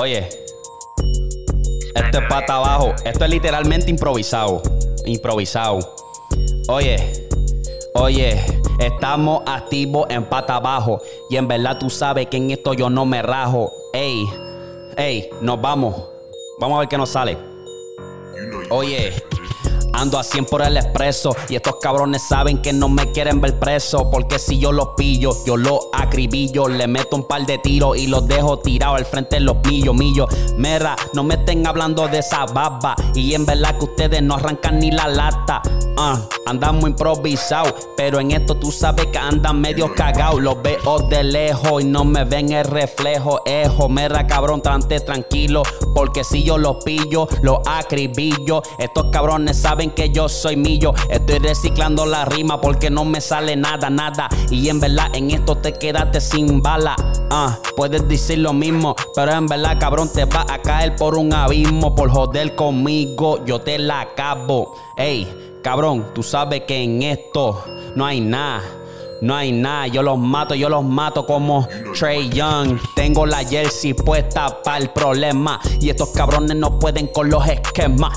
Oye, esto es pata abajo. Esto es literalmente improvisado. Improvisado. Oye, oye, estamos activos en pata abajo. Y en verdad tú sabes que en esto yo no me rajo. Ey, ey, nos vamos. Vamos a ver qué nos sale. Oye. Ando a 100 por el expreso y estos cabrones saben que no me quieren ver preso porque si yo los pillo, yo los acribillo, le meto un par de tiros y los dejo tirados al frente de los millos, millos. Mera, no me estén hablando de esa baba y en verdad que ustedes no arrancan ni la lata. Uh, andamos improvisados, pero en esto tú sabes que andan medio cagados. Los veo de lejos y no me ven el reflejo. Ejo, mera cabrón, trante tranquilo, porque si yo los pillo, los acribillo. Estos cabrones saben que yo soy millo. Estoy reciclando la rima porque no me sale nada, nada. Y en verdad en esto te quedaste sin bala. Ah, puedes decir lo mismo, pero en verdad, cabrón, te va a caer por un abismo. Por joder conmigo, yo te la acabo. Ey, cabrón, tú sabes que en esto no hay nada. No hay nada, yo los mato, yo los mato como Trey Young. Tengo la jersey puesta para el problema. Y estos cabrones no pueden con los esquemas.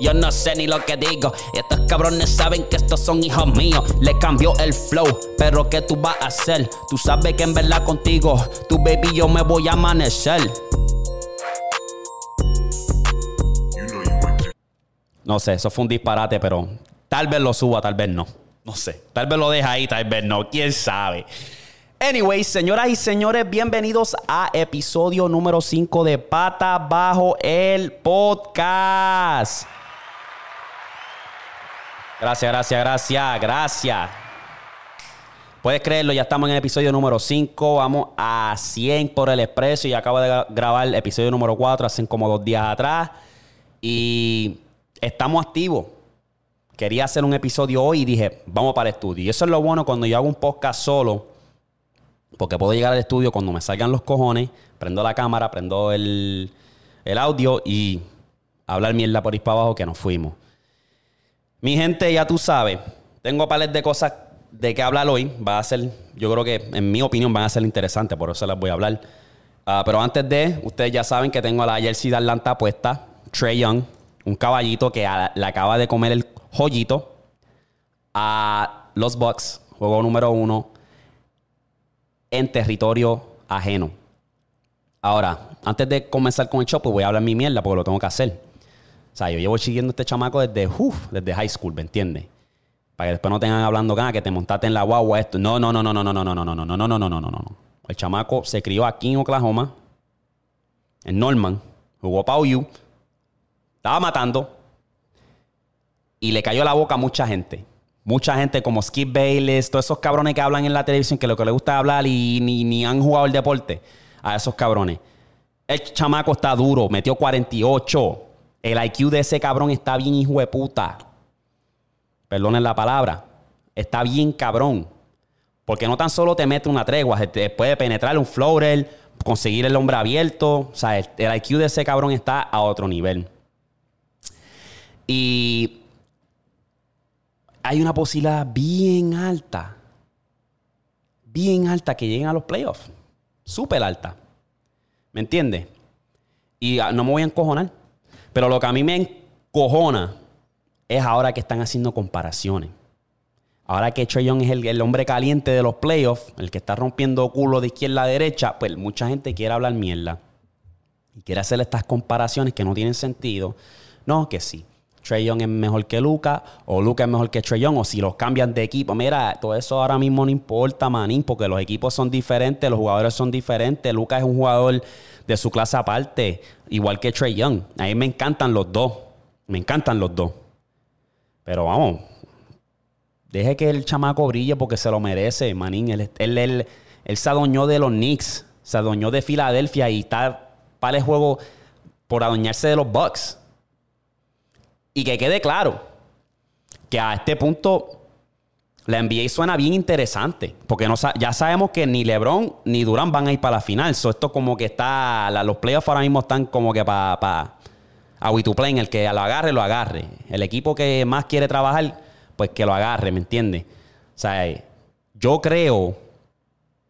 Yo no sé ni lo que digo. Estos cabrones saben que estos son hijos míos. Le cambió el flow, pero ¿qué tú vas a hacer? Tú sabes que en verdad contigo, tu baby, yo me voy a amanecer. No sé, eso fue un disparate, pero tal vez lo suba, tal vez no. No sé. Tal vez lo deja ahí, tal vez no. Quién sabe. Anyway, señoras y señores, bienvenidos a episodio número 5 de Pata Bajo el Podcast. Gracias, gracias, gracias, gracias. Puedes creerlo, ya estamos en el episodio número 5. Vamos a 100 por el expreso y acabo de grabar el episodio número 4 hace como dos días atrás. Y estamos activos. Quería hacer un episodio hoy y dije, vamos para el estudio. Y eso es lo bueno cuando yo hago un podcast solo. Porque puedo llegar al estudio cuando me salgan los cojones, prendo la cámara, prendo el, el audio y hablar mierda por ahí para abajo que nos fuimos. Mi gente, ya tú sabes, tengo palet de cosas de qué hablar hoy. Va a ser, yo creo que en mi opinión van a ser interesantes, por eso las voy a hablar. Ah, pero antes de, ustedes ya saben que tengo a la jersey de Atlanta puesta, Trey Young, un caballito que le acaba de comer el joyito a los Bucks, juego número uno, en territorio ajeno. Ahora, antes de comenzar con el show, pues voy a hablar mi mierda porque lo tengo que hacer. O sea, yo llevo siguiendo a este chamaco desde, desde high school, ¿me entiendes? Para que después no tengan hablando acá que te montaste en la guagua esto. No, no, no, no, no, no, no, no, no, no, no, no, no, no, no, no, no. El chamaco se crió aquí en Oklahoma, en Norman, jugó para OU, estaba matando y le cayó la boca a mucha gente. Mucha gente como Skip Bayless, todos esos cabrones que hablan en la televisión que lo que les gusta hablar y ni, ni han jugado el deporte. A esos cabrones. El chamaco está duro, metió 48. El IQ de ese cabrón está bien hijo de puta. Perdonen la palabra. Está bien cabrón. Porque no tan solo te mete una tregua, te puede penetrar un floater, conseguir el hombre abierto. O sea, el, IQ de ese cabrón está a otro nivel. Y hay una posibilidad bien alta, bien alta que lleguen a los playoffs. Súper alta. ¿Me entiendes? Y ah, no me voy a encojonar. Pero lo que a mí me encojona es ahora que están haciendo comparaciones. Ahora que Trey Young es el, hombre caliente de los playoffs, el que está rompiendo culo de izquierda a derecha, pues mucha gente quiere hablar mierda. Y quiere hacer estas comparaciones que no tienen sentido. No, que sí. Trey Young es mejor que Luca, o Luca es mejor que Trey o si los cambian de equipo. Mira, todo eso ahora mismo no importa, manín, porque los equipos son diferentes, los jugadores son diferentes. Luca es un jugador de su clase aparte, igual que Trey Young. A mí me encantan los dos. Me encantan los dos. Pero vamos, deje que el chamaco brille porque se lo merece, manín. Él, él, se adueñó de los Knicks, se adueñó de Filadelfia y está para el juego por adueñarse de los Bucks. Y que quede claro que a este punto la NBA suena bien interesante, porque no, ya sabemos que ni LeBron ni Durán van a ir para la final. So, esto como que está, los playoffs ahora mismo están como que para pa, a to play, el que lo agarre, lo agarre. El equipo que más quiere trabajar, pues que lo agarre, ¿me entiendes? O sea, yo creo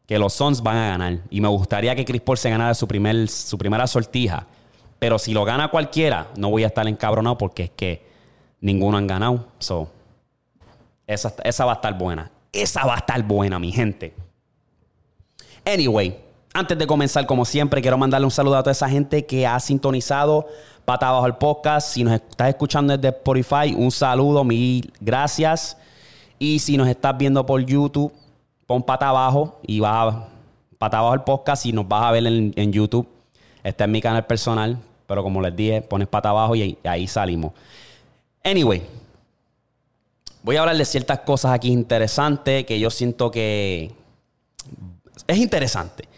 que los Suns van a ganar. Y me gustaría que Chris Paul se ganara su, primer, su primera sortija. Pero si lo gana cualquiera, no voy a estar encabronado porque es que ninguno han ganado. So, esa, esa va a estar buena. Esa va a estar buena, mi gente. Anyway, antes de comenzar, como siempre, quiero mandarle un saludo a toda esa gente que ha sintonizado Pata Abajo el podcast. Si nos estás escuchando desde Spotify, un saludo, mil gracias. Y si nos estás viendo por YouTube, pon Pata Abajo y vas a Pata Abajo el podcast y nos vas a ver en, YouTube. Este es mi canal personal, pero como les dije, pones Pata Abajo y ahí salimos. Anyway, voy a hablar de ciertas cosas aquí interesantes que yo siento que es interesante.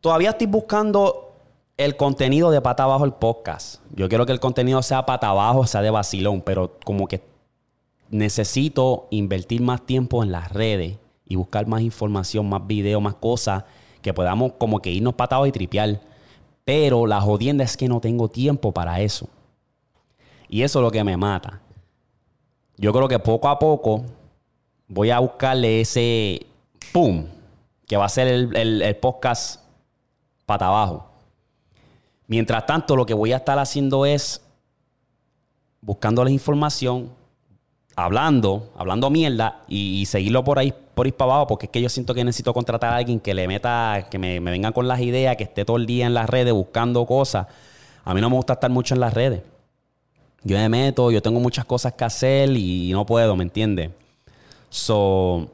Todavía estoy buscando el contenido de pata abajo el podcast. Yo quiero que el contenido sea pata abajo, sea de vacilón, pero como que necesito invertir más tiempo en las redes y buscar más información, más videos, más cosas que podamos como que irnos patados y tripear. Pero la jodienda es que no tengo tiempo para eso. Y eso es lo que me mata. Yo creo que poco a poco voy a buscarle ese ¡pum! que va a ser el podcast pata abajo. Mientras tanto, lo que voy a estar haciendo es buscando la información, hablando, hablando mierda y, seguirlo por ahí, por ahí para abajo, porque es que yo siento que necesito contratar a alguien que le meta, que me, me venga con las ideas, que esté todo el día en las redes buscando cosas. A mí no me gusta estar mucho en las redes. Yo me meto, yo tengo muchas cosas que hacer y no puedo, ¿me entiendes? So,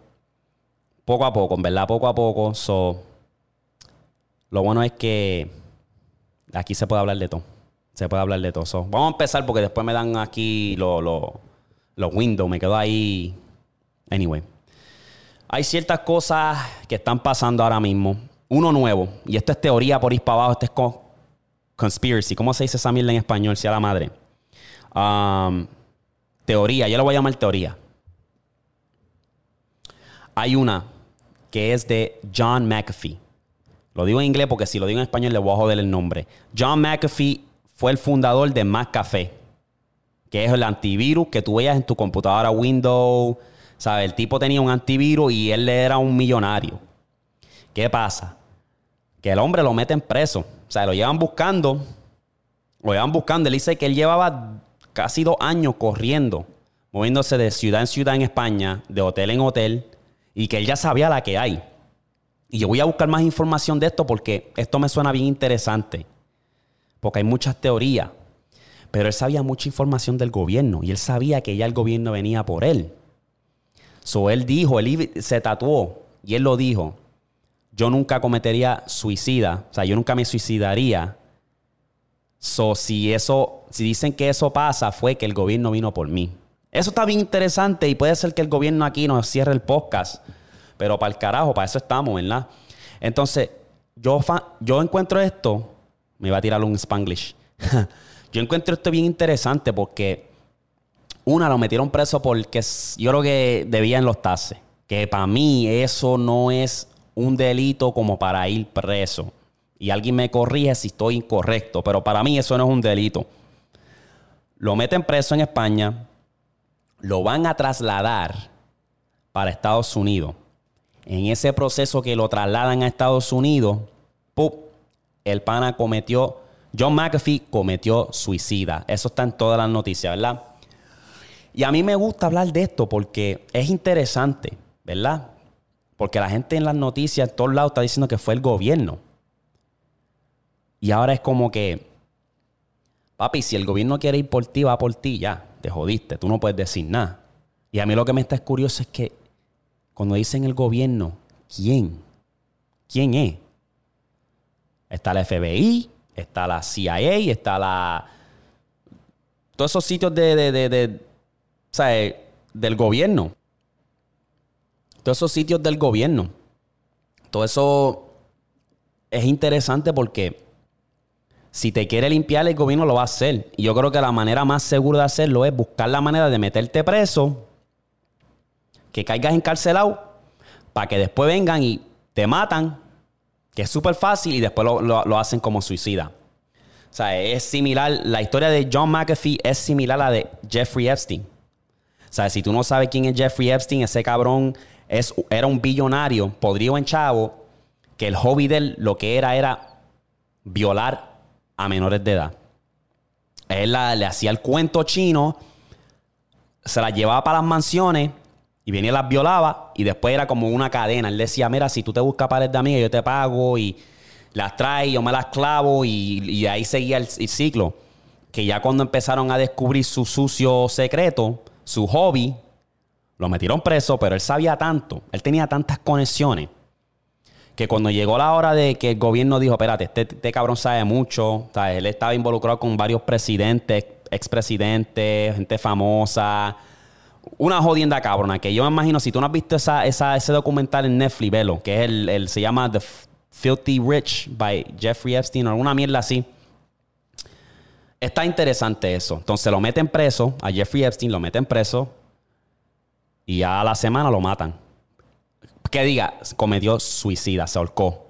poco a poco, en verdad, poco a poco. So, lo bueno es que aquí se puede hablar de todo. Se puede hablar de todo. vamos a empezar porque después me dan aquí los, los, windows. Me quedo ahí. Anyway. Hay ciertas cosas que están pasando ahora mismo. Uno nuevo. Y esto es teoría por ir para abajo. Esto es conspiracy. ¿Cómo se dice esa mierda en español? Sea la madre. Teoría. Yo lo voy a llamar teoría. Hay una que es de John McAfee. Lo digo en inglés porque si lo digo en español le voy a joder el nombre. John McAfee fue el fundador de McAfee, que es el antivirus que tú veías en tu computadora Windows. ¿Sabes? El tipo tenía un antivirus y él era un millonario. ¿Qué pasa? Que el hombre lo meten preso. O sea, lo llevan buscando. Lo llevan buscando. Él dice que él llevaba casi dos años corriendo, moviéndose de ciudad en ciudad en España, de hotel en hotel, y que él ya sabía la que hay. Y yo voy a buscar más información de esto porque esto me suena bien interesante. Porque hay muchas teorías. Pero él sabía mucha información del gobierno y él sabía que ya el gobierno venía por él. So él dijo, él se tatuó y él lo dijo. Yo nunca cometería suicida, o sea, yo nunca me suicidaría. So si eso, si dicen que eso pasa, fue que el gobierno vino por mí. Eso está bien interesante y puede ser que el gobierno aquí nos cierre el podcast pero para el carajo, para eso estamos, ¿verdad? Entonces, yo, yo encuentro esto, me va a tirar un spanglish. yo encuentro esto bien interesante porque, una, lo metieron preso porque yo creo que debían los tases. Que para mí eso no es un delito como para ir preso. Y alguien me corrige si estoy incorrecto, pero para mí eso no es un delito. Lo meten preso en España, lo van a trasladar para Estados Unidos en ese proceso que lo trasladan a Estados Unidos, el pana cometió, John McAfee cometió suicida. Eso está en todas las noticias, ¿verdad? Y a mí me gusta hablar de esto porque es interesante, ¿verdad? Porque la gente en las noticias, en todos lados, está diciendo que fue el gobierno. Y ahora es como que, papi, si el gobierno quiere ir por ti, va por ti, ya, te jodiste, tú no puedes decir nada. Y a mí lo que me está curioso es que cuando dicen el gobierno, ¿quién? ¿Quién es? Está la FBI, está la CIA, está la... Todos esos sitios de, de, de, del gobierno. Todos esos sitios del gobierno. Todo eso es interesante porque si te quiere limpiar, el gobierno lo va a hacer. Y yo creo que la manera más segura de hacerlo es buscar la manera de meterte preso que caigas encarcelado para que después vengan y te matan, que es súper fácil, y después lo, hacen como suicida. O sea, es similar, la historia de John McAfee es similar a la de Jeffrey Epstein. O sea, si tú no sabes quién es Jeffrey Epstein, ese cabrón es, era un billonario, podrido en chavo, que el hobby de él lo que era era violar a menores de edad. Él le hacía el cuento chino, se las llevaba para las mansiones y venía y las violaba y después era como una cadena. Él decía, mira, si tú te buscas pares de amigas, yo te pago y las trae, yo me las clavo y, ahí seguía el, ciclo. Que ya cuando empezaron a descubrir su sucio secreto, su hobby, lo metieron preso, pero él sabía tanto, él tenía tantas conexiones, que cuando llegó la hora de que el gobierno dijo, espérate, este, este cabrón sabe mucho, él estaba involucrado con varios presidentes, expresidentes, gente famosa, una jodienda cabrona, que yo me imagino, si tú no has visto esa, ese documental en Netflix, velo, que es el, se llama The Filthy Rich by Jeffrey Epstein o alguna mierda así. Está interesante eso. Entonces lo meten preso, a Jeffrey Epstein lo meten preso y a la semana lo matan. Que diga, cometió suicida, se ahorcó.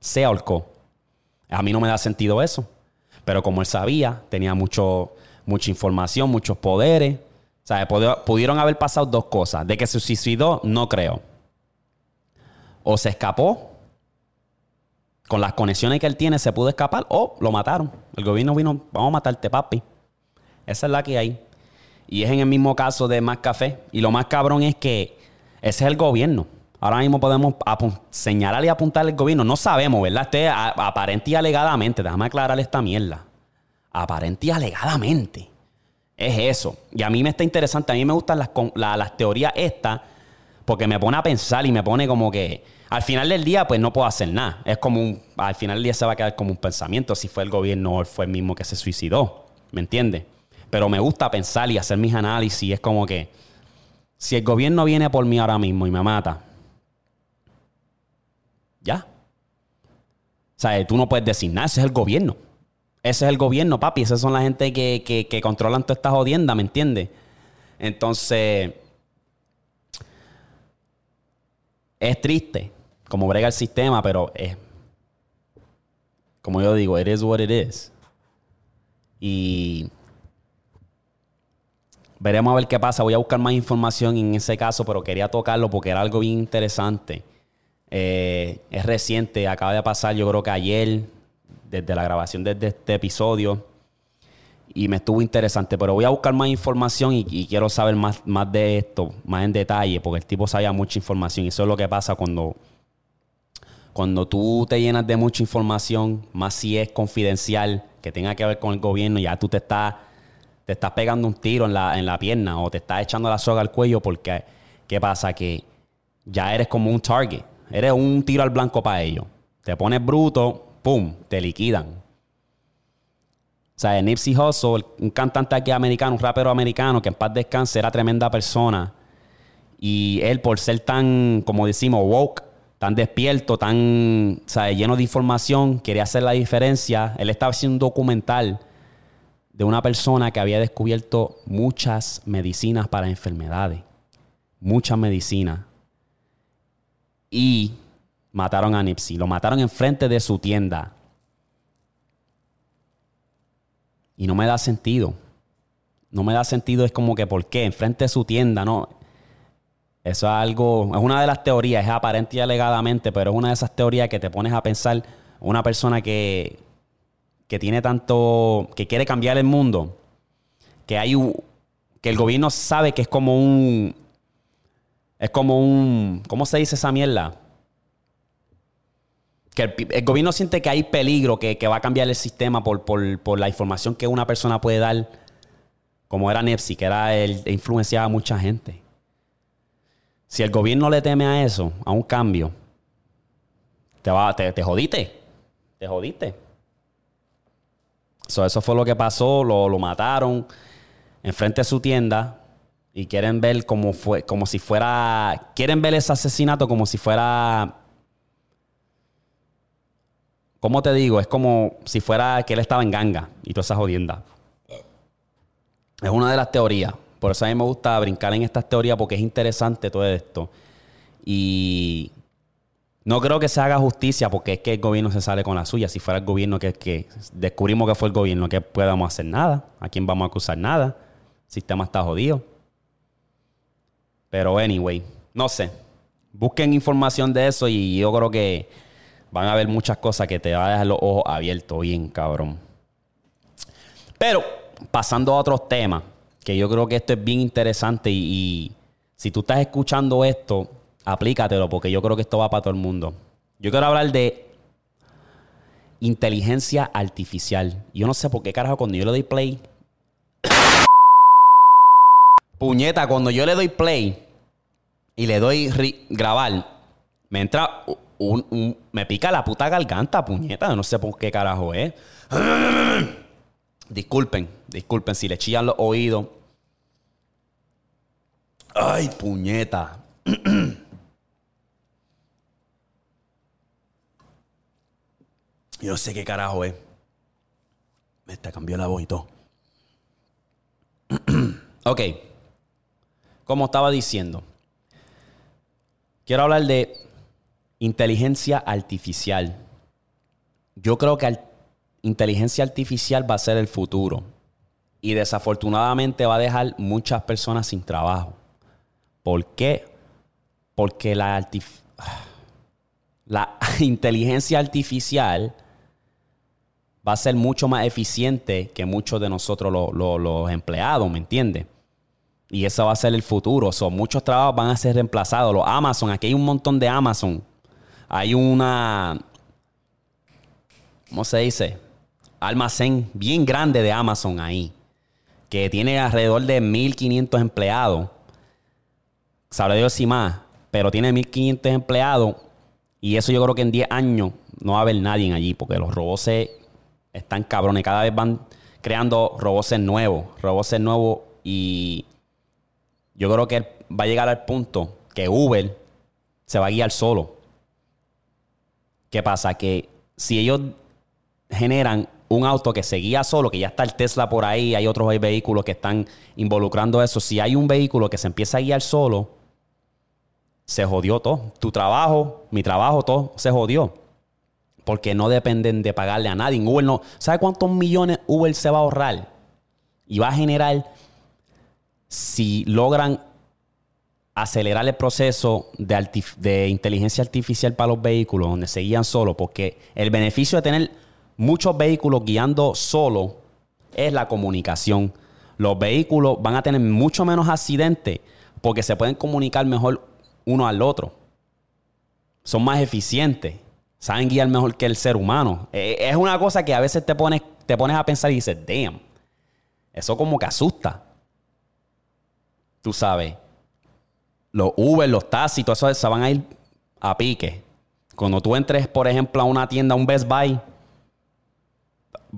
Se ahorcó. A mí no me da sentido eso. Pero como él sabía, tenía mucho, mucha información, muchos poderes. O sea, pudieron haber pasado dos cosas. De que se suicidó, no creo. O se escapó con las conexiones que él tiene se pudo escapar o lo mataron. El gobierno vino, vamos a matarte, papi. Esa es la que hay. Y es en el mismo caso de Más Café. Y lo más cabrón es que ese es el gobierno. Ahora mismo podemos señalar y apuntar al gobierno. No sabemos, ¿verdad? Este, aparente y alegadamente. Déjame aclarar esta mierda. Aparente y alegadamente. Es eso. Y a mí me está interesante. A mí me gustan las, las teorías estas porque me pone a pensar y me pone como que al final del día, pues no puedo hacer nada. Es como un. Al final del día se va a quedar como un pensamiento si fue el gobierno o fue el mismo que se suicidó. ¿Me entiendes? Pero me gusta pensar y hacer mis análisis. Es como que. Si el gobierno viene por mí ahora mismo y me mata. Ya. O sea, tú no puedes decir nada. Ese es el gobierno. Ese es el gobierno, papi. Esas son la gente que, que, que controlan toda esta jodienda, ¿me entiendes? Entonces. Es triste como brega el sistema, pero es. Como yo digo, it is what it is. Y. Veremos a ver qué pasa. Voy a buscar más información en ese caso, pero quería tocarlo porque era algo bien interesante. Eh, es reciente, acaba de pasar, yo creo que ayer, desde la grabación de, este episodio. Y me estuvo interesante, pero voy a buscar más información y, y, quiero saber más, más de esto, más en detalle, porque el tipo sabía mucha información. Y eso es lo que pasa cuando cuando tú te llenas de mucha información, más si es confidencial, que tenga que ver con el gobierno, ya tú te estás, te estás pegando un tiro en la, en la pierna o te estás echando la soga al cuello porque, ¿qué pasa? Que ya eres como un target. Eres un tiro al blanco para ellos. Te pones bruto, ¡pum! Te liquidan. O sea, Nipsey Hussle, un cantante aquí americano, un rapero americano que en paz descanse, era tremenda persona. Y él, por ser tan, como decimos, woke, tan despierto, tan lleno de información, quería hacer la diferencia. Él estaba haciendo un documental de una persona que había descubierto muchas medicinas para enfermedades. Muchas medicinas. Y mataron a Nipsey. Lo mataron enfrente de su tienda. Y no me da sentido. No me da sentido, es como que, ¿por qué? Enfrente de su tienda, ¿no? Eso es algo, es una de las teorías, es aparente y alegadamente, pero es una de esas teorías que te pones a pensar una persona que, que tiene tanto, que quiere cambiar el mundo, que hay que el gobierno sabe que es como un, es como un, ¿cómo se dice esa mierda? Que el, gobierno siente que hay peligro, que, va a cambiar el sistema por, por, la información que una persona puede dar, como era Nepsi, que era el, influenciaba a mucha gente. Si el gobierno le teme a eso, a un cambio, te, va, te, te jodiste. Te jodiste. eso fue lo que pasó. Lo, lo mataron enfrente de su tienda y quieren ver como fue, como si fuera, quieren ver ese asesinato como si fuera, ¿cómo te digo? Es como si fuera que él estaba en ganga y toda esa jodienda. Es una de las teorías. Por eso a mí me gusta brincar en estas teorías porque es interesante todo esto. Y no creo que se haga justicia porque es que el gobierno se sale con la suya. Si fuera el gobierno que, que descubrimos que fue el gobierno, que podamos hacer nada. ¿A quién vamos a acusar nada? El sistema está jodido. Pero anyway, no sé. Busquen información de eso y yo creo que van a ver muchas cosas que te van a dejar los ojos abiertos, bien cabrón. Pero pasando a otros temas, que yo creo que esto es bien interesante y, y si tú estás escuchando esto, aplícatelo porque yo creo que esto va para todo el mundo. Yo quiero hablar de inteligencia artificial. Yo no sé por qué carajo cuando yo le doy play. Puñeta, cuando yo le doy play y le doy grabar, me entra un, me pica la puta garganta, puñeta. No sé por qué carajo es. disculpen, disculpen si le chillan los oídos. Ay, puñeta. Yo sé qué carajo es. Me está cambió la voz y todo. ok. Como estaba diciendo, quiero hablar de inteligencia artificial. Yo creo que inteligencia artificial va a ser el futuro. Y desafortunadamente va a dejar muchas personas sin trabajo. ¿Por qué? Porque la, inteligencia artificial va a ser mucho más eficiente que muchos de nosotros lo- lo- los empleados, ¿me entiendes? Y eso va a ser el futuro. Muchos trabajos van a ser reemplazados. Los Amazon, aquí hay un montón de Amazon. Hay una, ¿cómo se dice? Almacén bien grande de Amazon ahí, que tiene alrededor de 1.500 empleados. Sabrá Dios si más, pero tiene 1.500 empleados. Y eso yo creo que en 10 años no va a haber nadie allí, porque los robots están cabrones. Cada vez van creando robots nuevos, robots nuevos y yo creo que va a llegar al punto que Uber se va a guiar solo. ¿Qué pasa? Que si ellos generan un auto que se guía solo, que ya está el Tesla por ahí, hay otros vehículos que están involucrando eso. Si hay un vehículo que se empieza a guiar solo, se jodió todo. Tu trabajo, mi trabajo, todo se jodió. Porque no dependen de pagarle a nadie. Uber no. ¿Sabe cuántos millones Uber se va a ahorrar? Y va a generar si logran acelerar el proceso de, inteligencia artificial para los vehículos, donde se guían solo, porque el beneficio de tener muchos vehículos guiando solo es la comunicación. Los vehículos van a tener mucho menos accidentes porque se pueden comunicar mejor uno al otro. Son más eficientes. Saben guiar mejor que el ser humano. Eh, Es una cosa que a veces te pones, te pones a pensar y dices, damn. Eso como que asusta. Tú sabes. Los Uber, los taxis, todo eso se van a ir a pique. Cuando tú entres, por ejemplo, a una tienda, a un Best Buy,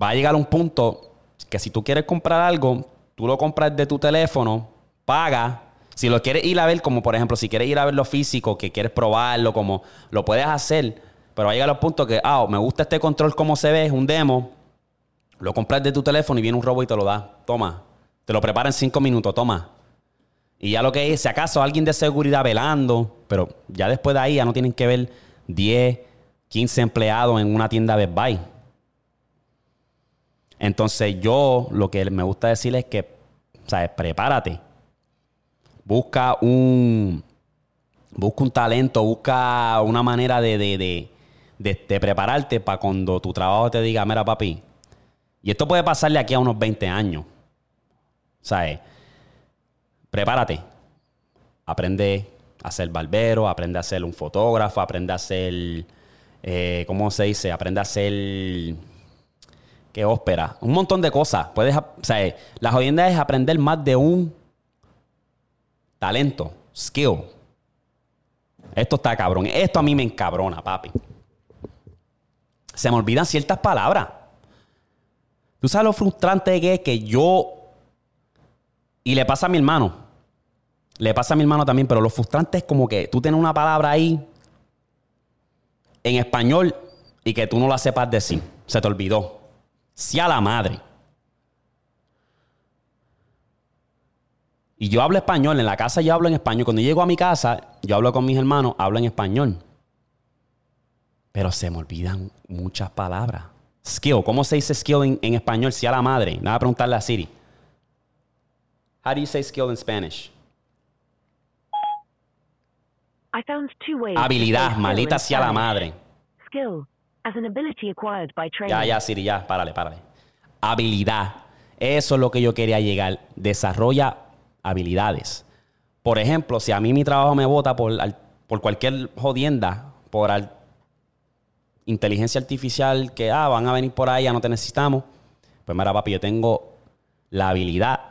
va a llegar un punto que si tú quieres comprar algo, tú lo compras de tu teléfono, paga. Si lo quieres ir a ver, como por ejemplo, si quieres ir a ver lo físico, que quieres probarlo, como lo puedes hacer, pero va a llegar al punto que, ah, me gusta este control como se ve, es un demo, lo compras de tu teléfono y viene un robot y te lo da. Toma. Te lo prepara en cinco minutos, toma. Y ya lo que es, si acaso alguien de seguridad velando, pero ya después de ahí ya no tienen que ver 10, 15 empleados en una tienda Best Buy. Entonces yo lo que me gusta decir es que, ¿sabes? Prepárate. Busca un, busca un talento, busca una manera de, de, de, de- de prepararte para cuando tu trabajo te diga, mira papi, y esto puede pasarle aquí a unos 20 años. ¿Sabes? Prepárate. Aprende a ser barbero, aprende a ser un fotógrafo, aprende a ser, eh, ¿cómo se dice? Aprende a ser, ¿qué ópera? Un montón de cosas. Puedes, o sea, la jodienda es aprender más de un talento, skill. Esto está cabrón. Esto a mí me encabrona, papi. Se me olvidan ciertas palabras. ¿Tú sabes lo frustrante que que yo... Y le pasa a mi hermano. Le pasa a mi hermano también, pero lo frustrante es como que tú tienes una palabra ahí en español y que tú no la sepas decir. Se te olvidó. Sí a la madre. Y yo hablo español. En la casa yo hablo en español. Cuando llego a mi casa, yo hablo con mis hermanos, hablo en español. Pero se me olvidan muchas palabras. Skill. ¿Cómo se dice skill en, español? Sí a la madre. Nada, preguntarle a Siri. How do you say skill in Spanish? I found two ways Habilidad, in sea la madre. Skill, as an ability acquired by training. Ya, ya, Siri, ya, párale, párale. Habilidad. Eso es lo que yo quería llegar. Desarrolla habilidades. Por ejemplo, si a mí mi trabajo me vota por, por cualquier jodienda, por al- inteligencia artificial que ah, van a venir por ahí, ya no te necesitamos. Pues mira, papi, yo tengo la habilidad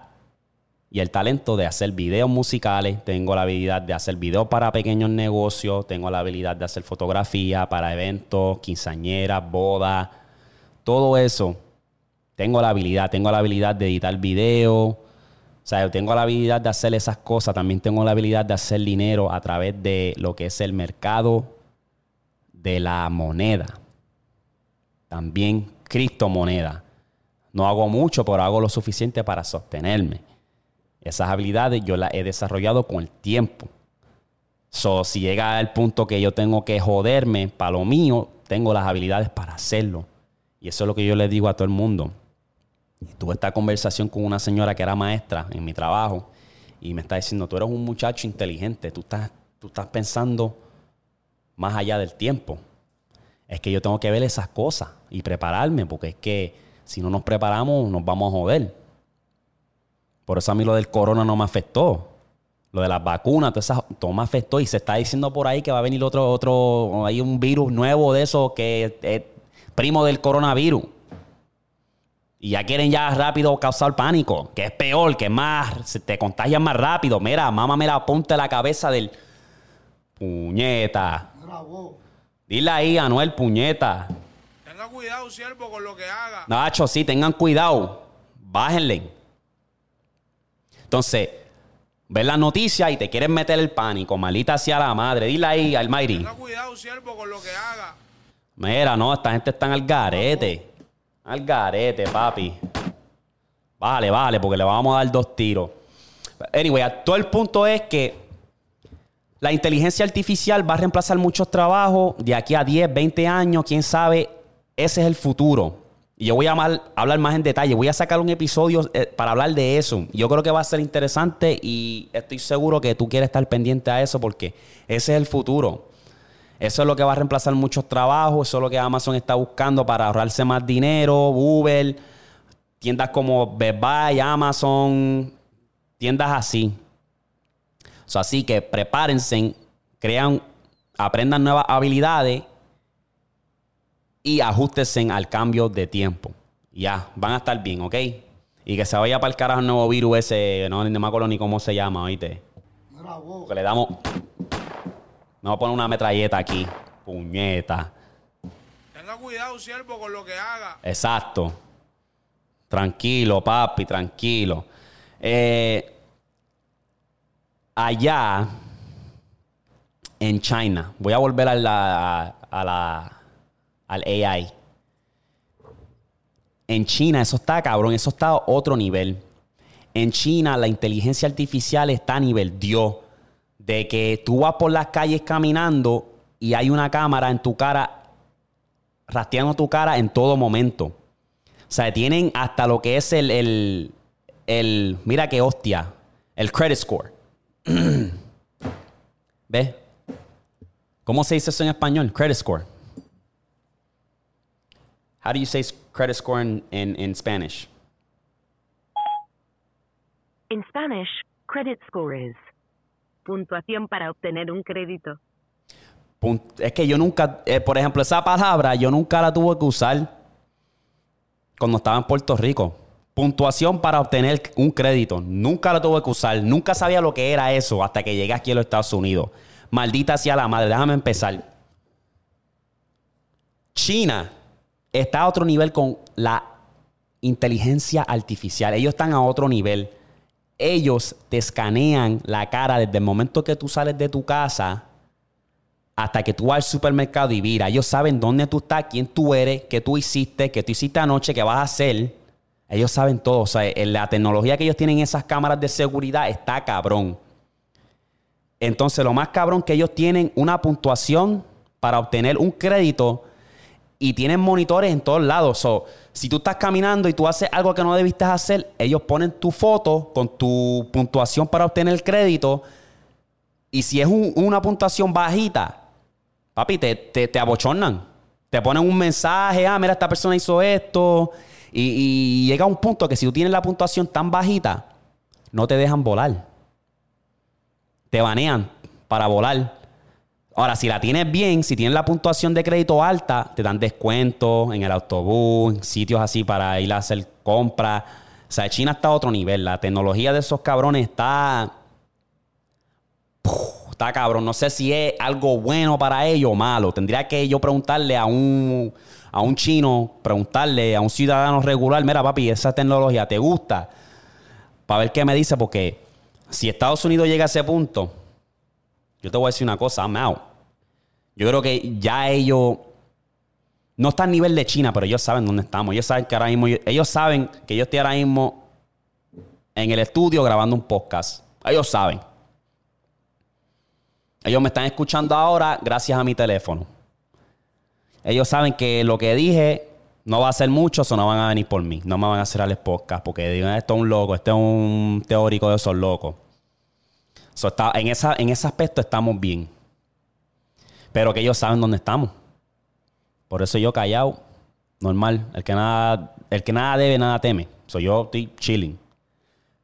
y el talento de hacer videos musicales, tengo la habilidad de hacer videos para pequeños negocios, tengo la habilidad de hacer fotografía para eventos, quinceañeras, bodas, todo eso. Tengo la habilidad, tengo la habilidad de editar videos, o sea, tengo la habilidad de hacer esas cosas, también tengo la habilidad de hacer dinero a través de lo que es el mercado de la moneda. También criptomoneda. No hago mucho, pero hago lo suficiente para sostenerme. Esas habilidades yo las he desarrollado con el tiempo. So, si llega el punto que yo tengo que joderme para lo mío, tengo las habilidades para hacerlo. Y eso es lo que yo le digo a todo el mundo. Y tuve esta conversación con una señora que era maestra en mi trabajo y me está diciendo, tú eres un muchacho inteligente, tú estás, tú estás pensando más allá del tiempo. Es que yo tengo que ver esas cosas y prepararme, porque es que si no nos preparamos nos vamos a joder. Por eso a mí lo del corona no me afectó. Lo de las vacunas, todo, esa- todo me afectó. Y se está diciendo por ahí que va a venir otro, otro, hay un virus nuevo de eso que es primo del coronavirus. Y ya quieren ya rápido causar pánico, que es peor, que es más, se te contagian más rápido. Mira, mámame la punta de la cabeza del puñeta. Bravo. Dile ahí, Anuel, puñeta. Tenga cuidado, siervo, con lo que haga. Nacho, sí, tengan cuidado. Bájenle. Entonces, ves la noticia y te quieren meter el pánico. Malita hacia la madre. Dile ahí, Almighty. Tenga cuidado, siervo, con lo que haga. Mira, no, esta gente está al garete. Al garete, papi. Vale, vale, porque le vamos a dar dos tiros. Anyway, todo el punto es que la inteligencia artificial va a reemplazar muchos trabajos de aquí a 10, 20 años, quién sabe, ese es el futuro. Y yo voy a hablar más en detalle, voy a sacar un episodio eh, para hablar de eso. Yo creo que va a ser interesante y estoy seguro que tú quieres estar pendiente a eso porque ese es el futuro. Eso es lo que va a reemplazar muchos trabajos, eso es lo que Amazon está buscando para ahorrarse más dinero, Uber, tiendas como Best Buy, Amazon, tiendas así. Así que prepárense, crean, aprendan nuevas habilidades y ajustense al cambio de tiempo. Ya, van a estar bien, ¿ok? Y que se vaya para el carajo el nuevo virus ese, no, ni me acuerdo ni cómo se llama, ¿oíste? Bravo. Que le damos... Vamos a poner una metralleta aquí. Puñeta. Tenga cuidado, siervo, con lo que haga. Exacto. Tranquilo, papi, tranquilo. Eh, allá en China, voy a volver a la, a la- al AI. En China, eso está cabrón, eso está a otro nivel. En China, la inteligencia artificial está a nivel Dios. De que tú vas por las calles caminando y hay una cámara en tu cara, rastreando tu cara en todo momento. O sea, tienen hasta lo que es el, el, el- mira qué hostia, el credit score. ¿Ves? ¿Cómo se dice eso en español? Credit score. How do you say credit score in, in, in Spanish? In Spanish, credit score is puntuación para obtener un crédito. Es que yo nunca, eh, por ejemplo, esa palabra yo nunca la tuve que usar cuando estaba en Puerto Rico. Puntuación para obtener un crédito. Nunca la tuve que usar. Nunca sabía lo que era eso hasta que llegué aquí a los Estados Unidos. Maldita sea la madre. Déjame empezar. China está a otro nivel con la inteligencia artificial. Ellos están a otro nivel. Ellos te escanean la cara desde el momento que tú sales de tu casa hasta que tú vas al supermercado y mira, ellos saben dónde tú estás, quién tú eres, qué tú hiciste, qué tú hiciste anoche, qué vas a hacer. Ellos saben todo. O sea, la tecnología que ellos tienen en esas cámaras de seguridad está cabrón. Entonces, lo más cabrón que ellos tienen una puntuación para obtener un crédito y tienen monitores en todos lados. So, si tú estás caminando y tú haces algo que no debiste hacer, ellos ponen tu foto con tu puntuación para obtener el crédito Y si es un- una puntuación bajita, papi, te, te, te abochornan. Te ponen un mensaje, ah, mira, esta persona hizo esto. Y, y llega un punto que si tú tienes la puntuación tan bajita, no te dejan volar. Te banean para volar. Ahora, si la tienes bien, si tienes la puntuación de crédito alta, te dan descuentos en el autobús, en sitios así para ir a hacer compras. O sea, China está a otro nivel. La tecnología de esos cabrones está. Está cabrón. No sé si es algo bueno para ellos o malo. Tendría que yo preguntarle a un, a un chino, preguntarle a un ciudadano regular, mira papi, esa tecnología te gusta. Para ver qué me dice, porque si Estados Unidos llega a ese punto, yo te voy a decir una cosa, I'm out. Yo creo que ya ellos no están a nivel de China, pero ellos saben dónde estamos. Ellos saben que ahora mismo, ellos saben que yo estoy ahora mismo en el estudio grabando un podcast. Ellos saben. Ellos me están escuchando ahora gracias a mi teléfono. Ellos saben que lo que dije no va a ser mucho, o no van a venir por mí. No me van a hacer al podcast porque digan, esto es un loco, este es un teórico de esos locos. Está, en, esa, en ese aspecto estamos bien. Pero que ellos saben dónde estamos. Por eso yo callado, normal. El que nada, el que nada debe, nada teme. So, yo estoy chilling.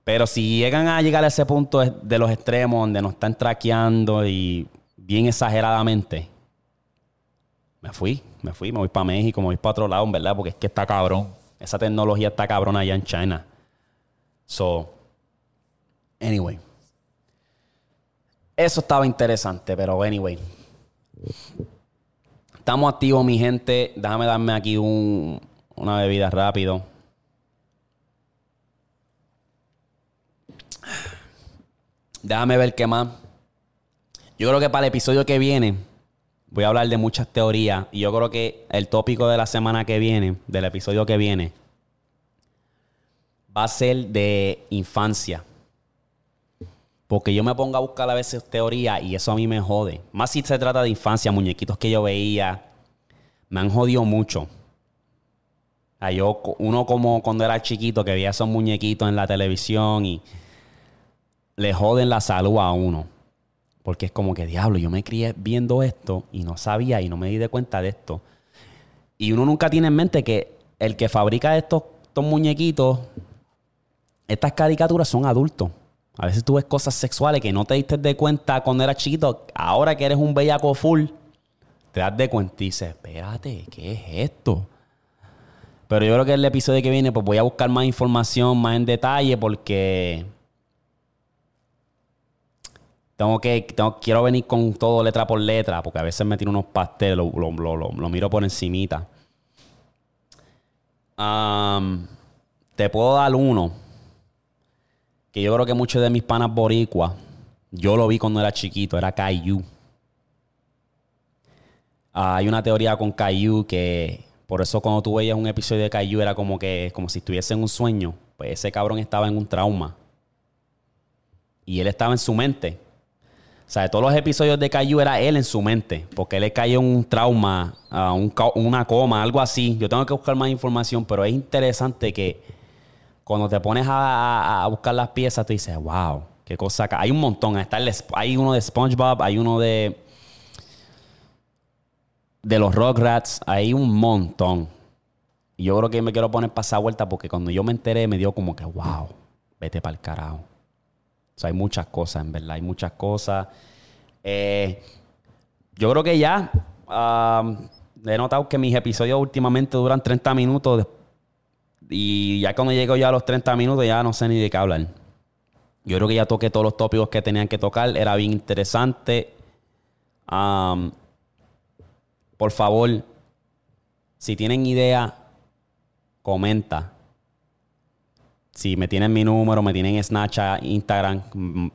Pero si llegan a llegar a ese punto de- los extremos donde nos están traqueando y bien exageradamente, me fui, me fui, me voy para México, me voy para otro lado, verdad, porque es que está cabrón. Esa tecnología está cabrón allá en China. So, anyway. Eso estaba interesante, pero anyway. Estamos activos, mi gente. Déjame darme aquí un- una bebida rápido. Déjame ver qué más. Yo creo que para el episodio que viene voy a hablar de muchas teorías. Y yo creo que el tópico de la semana que viene, del episodio que viene, va a ser de infancia. Porque yo me pongo a buscar a veces teorías y eso a mí me jode. Más si se trata de infancia, muñequitos que yo veía, me han jodido mucho. Yo, uno como cuando era chiquito que veía esos muñequitos en la televisión y le joden la salud a uno. Porque es como que, diablo, yo me crié viendo esto y no sabía y no me di de cuenta de esto. Y uno nunca tiene en mente que el que fabrica estos, estos muñequitos, estas caricaturas son adultos. A veces tú ves cosas sexuales que no te diste de cuenta cuando eras chiquito. Ahora que eres un bellaco full, te das de cuenta y dices, espérate, ¿qué es esto? Pero yo creo que el episodio que viene, pues voy a buscar más información, más en detalle, porque tengo que, tengo- quiero venir con todo letra por letra, porque a veces me tiro unos pasteles, lo, lo- lo- lo- miro por encimita. Te puedo dar uno, que yo creo que muchos de mis panas boricuas, yo lo vi cuando era chiquito, era Caillou. Ah, hay una teoría con Caillou que por eso cuando tú veías un episodio de Caillou era como que como si estuviese en un sueño. Pues ese cabrón estaba en un trauma. Y él estaba en su mente. O sea, de todos los episodios de Caillou era él en su mente. Porque él le cayó un trauma, a un ca- una coma, algo así. Yo tengo que buscar más información, pero es interesante que cuando te pones a, a- buscar las piezas, tú dices, wow, qué cosa. ca-". Hay un montón. Está el hay uno de SpongeBob, hay uno de de los Rugrats, hay un montón. Y yo creo que me quiero poner para esa vuelta porque cuando yo me enteré me dio como que, wow, vete para el carajo. O sea, hay muchas cosas, en verdad, hay muchas cosas. Eh, yo creo que ya ah, he notado que mis episodios últimamente duran 30 minutos y ya cuando llego ya a los 30 minutos ya no sé ni de qué hablar. Yo creo que ya toqué todos los tópicos que tenían que tocar, era bien interesante. Por favor, si tienen idea, comenta. Si me tienen mi número, me tienen Snapchat, Instagram, mm,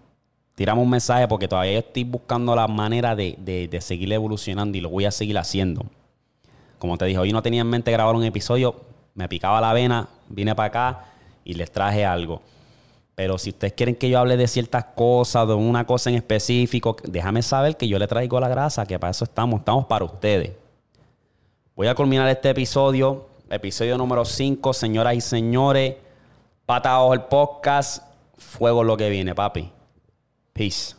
tirame un mensaje porque todavía yo estoy buscando la manera de, de- de seguir evolucionando y lo voy a seguir haciendo. Como te dije, hoy no tenía en mente grabar un episodio, me picaba la vena, vine para acá y les traje algo. Pero si ustedes quieren que yo hable de ciertas cosas, de una cosa en específico, déjame saber que yo le traigo la grasa, que para eso estamos, estamos para ustedes. Voy a culminar este episodio, episodio número 5, señoras y señores. Pata el podcast, fuego lo que viene, papi. Peace.